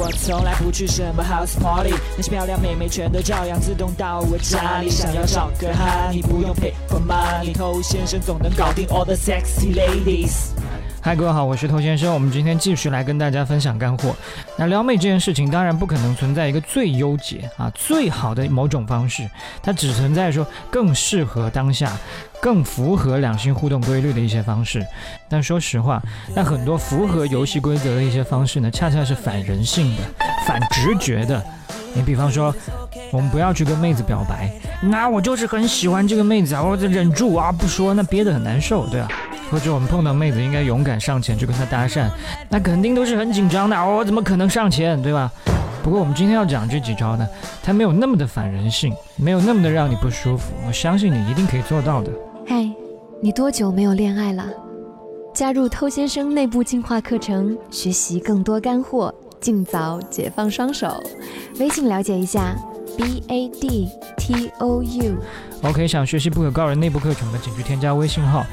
我从来不去什么 house party，那些漂亮妹妹全都照样自动到我家里。想要找个哈，你不用 pay for money，偷先生总能搞定 all the sexy ladies。嗨，各位好，我是头先生。我们今天继续来跟大家分享干货。那撩妹这件事情，当然不可能存在一个最优解啊、最好的某种方式，它只存在说更适合当下、更符合两性互动规律的一些方式。但说实话，那很多符合游戏规则的一些方式呢，恰恰是反人性的、反直觉的。你比方说，我们不要去跟妹子表白，那我就是很喜欢这个妹子啊，我忍住啊不说，那憋得很难受，对吧？或者我们碰到妹子，应该勇敢上前去跟她搭讪，那肯定都是很紧张的，我、怎么可能上前，对吧？不过我们今天要讲这几招呢，它没有那么的反人性，没有那么的让你不舒服，我相信你一定可以做到的。嗨，你多久没有恋爱了？加入偷先生内部进化课程，学习更多干货，尽早解放双手。微信了解一下，b a d t o u。OK，想学习不可告人内部课程的，请去添加微信号、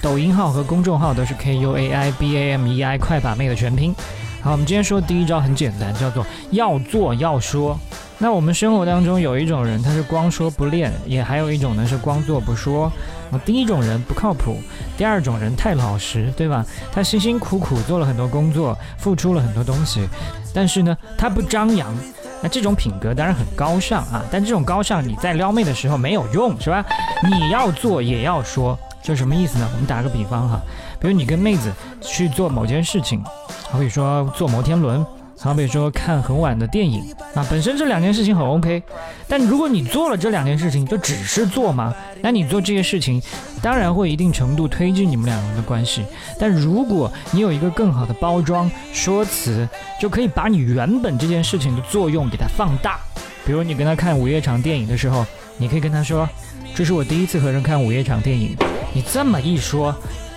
抖音号和公众号都是 K U A I B A M E I 快把妹的全拼。好，我们今天说第一招很简单，叫做要做要说。那我们生活当中有一种人，他是光说不练，也还有一种呢是光做不说。啊，第一种人不靠谱，第二种人太老实，对吧？他辛辛苦苦做了很多工作，付出了很多东西，但是呢，他不张扬。那这种品格当然很高尚啊，但这种高尚你在撩妹的时候没有用，是吧？你要做也要说，就什么意思呢？我们打个比方哈，比如你跟妹子去做某件事情，好比说坐摩天轮，好比说看很晚的电影啊，本身这两件事情很 OK，但如果你做了这两件事情，就只是做嘛，那你做这些事情，当然会一定程度推进你们两个人的关系。但如果你有一个更好的包装说辞，就可以把你原本这件事情的作用给它放大。比如你跟他看午夜场电影的时候，你可以跟他说：“这是我第一次和人看午夜场电影。”你这么一说，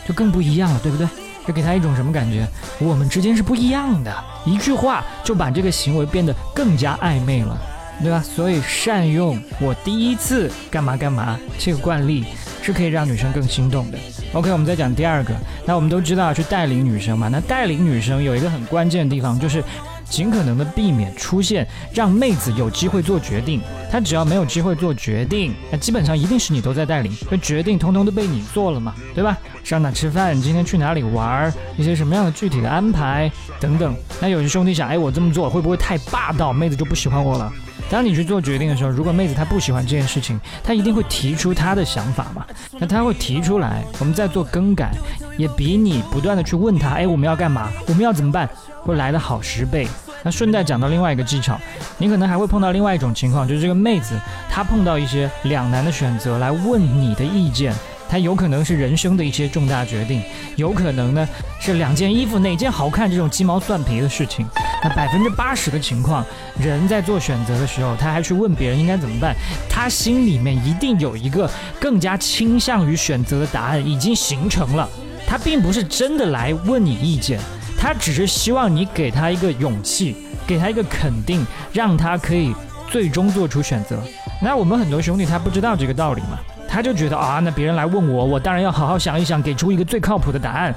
就更不一样了，对不对？这给他一种什么感觉？我们之间是不一样的。一句话就把这个行为变得更加暧昧了，对吧？所以善用我第一次干嘛干嘛这个惯例，是可以让女生更心动的。OK，我们再讲第二个。那我们都知道去带领女生嘛，那带领女生有一个很关键的地方，就是尽可能的避免出现让妹子有机会做决定。她只要没有机会做决定，那基本上一定是你都在带领，那决定通通都被你做了嘛，对吧？上哪吃饭，今天去哪里玩，一些什么样的具体的安排等等。那有些兄弟想，哎，我这么做会不会太霸道，妹子就不喜欢我了？当你去做决定的时候，如果妹子她不喜欢这件事情，她一定会提出她的想法嘛。那她会提出来，我们再做更改，也比你不断的去问她，哎，我们要干嘛？我们要怎么办？会来的好十倍。那顺带讲到另外一个技巧，你可能还会碰到另外一种情况，就是这个妹子她碰到一些两难的选择来问你的意见。她有可能是人生的一些重大决定，有可能呢是两件衣服哪件好看这种鸡毛蒜皮的事情。那百分之八十的情况，人在做选择的时候，他还去问别人应该怎么办，他心里面一定有一个更加倾向于选择的答案已经形成了。他并不是真的来问你意见，他只是希望你给他一个勇气，给他一个肯定，让他可以最终做出选择。那我们很多兄弟他不知道这个道理嘛。他就觉得啊，那别人来问我，我当然要好好想一想，给出一个最靠谱的答案。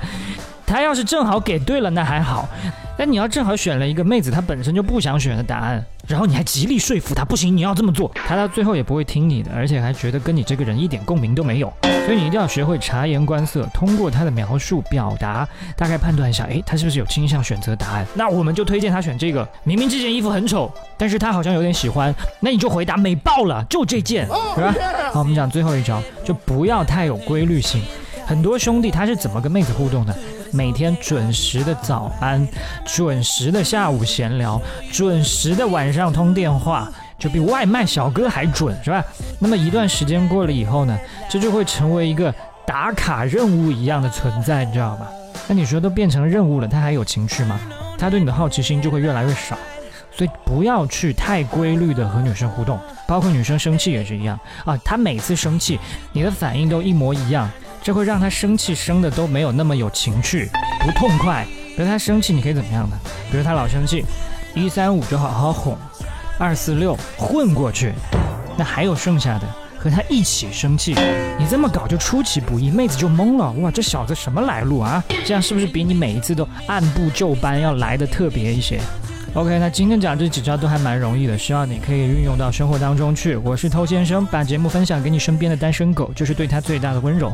他要是正好给对了，那还好；但你要正好选了一个妹子，她本身就不想选的答案，然后你还极力说服她，不行，你要这么做，她到最后也不会听你的，而且还觉得跟你这个人一点共鸣都没有。所以你一定要学会察言观色，通过她的描述表达，大概判断一下，诶，她是不是有倾向选择答案？那我们就推荐她选这个。明明这件衣服很丑，但是她好像有点喜欢，那你就回答美爆了，就这件，是吧？好，我们讲最后一招，就不要太有规律性。很多兄弟他是怎么跟妹子互动的？每天准时的早安，准时的下午闲聊，准时的晚上通电话，就比外卖小哥还准，是吧？那么一段时间过了以后呢，这就会成为一个打卡任务一样的存在，你知道吗？那你说都变成任务了，他还有情趣吗？他对你的好奇心就会越来越少。所以不要去太规律的和女生互动，包括女生生气也是一样啊。她每次生气，你的反应都一模一样，这会让他生气生的都没有那么有情趣，不痛快。比如他生气，你可以怎么样呢？比如他老生气，一三五就好好哄，二四六混过去。那还有剩下的，和他一起生气，你这么搞就出其不意，妹子就懵了。哇，这小子什么来路啊？这样是不是比你每一次都按部就班要来的特别一些？OK，那今天讲这几招都还蛮容易的，希望你可以运用到生活当中去。我是偷先生，把节目分享给你身边的单身狗，就是对他最大的温柔。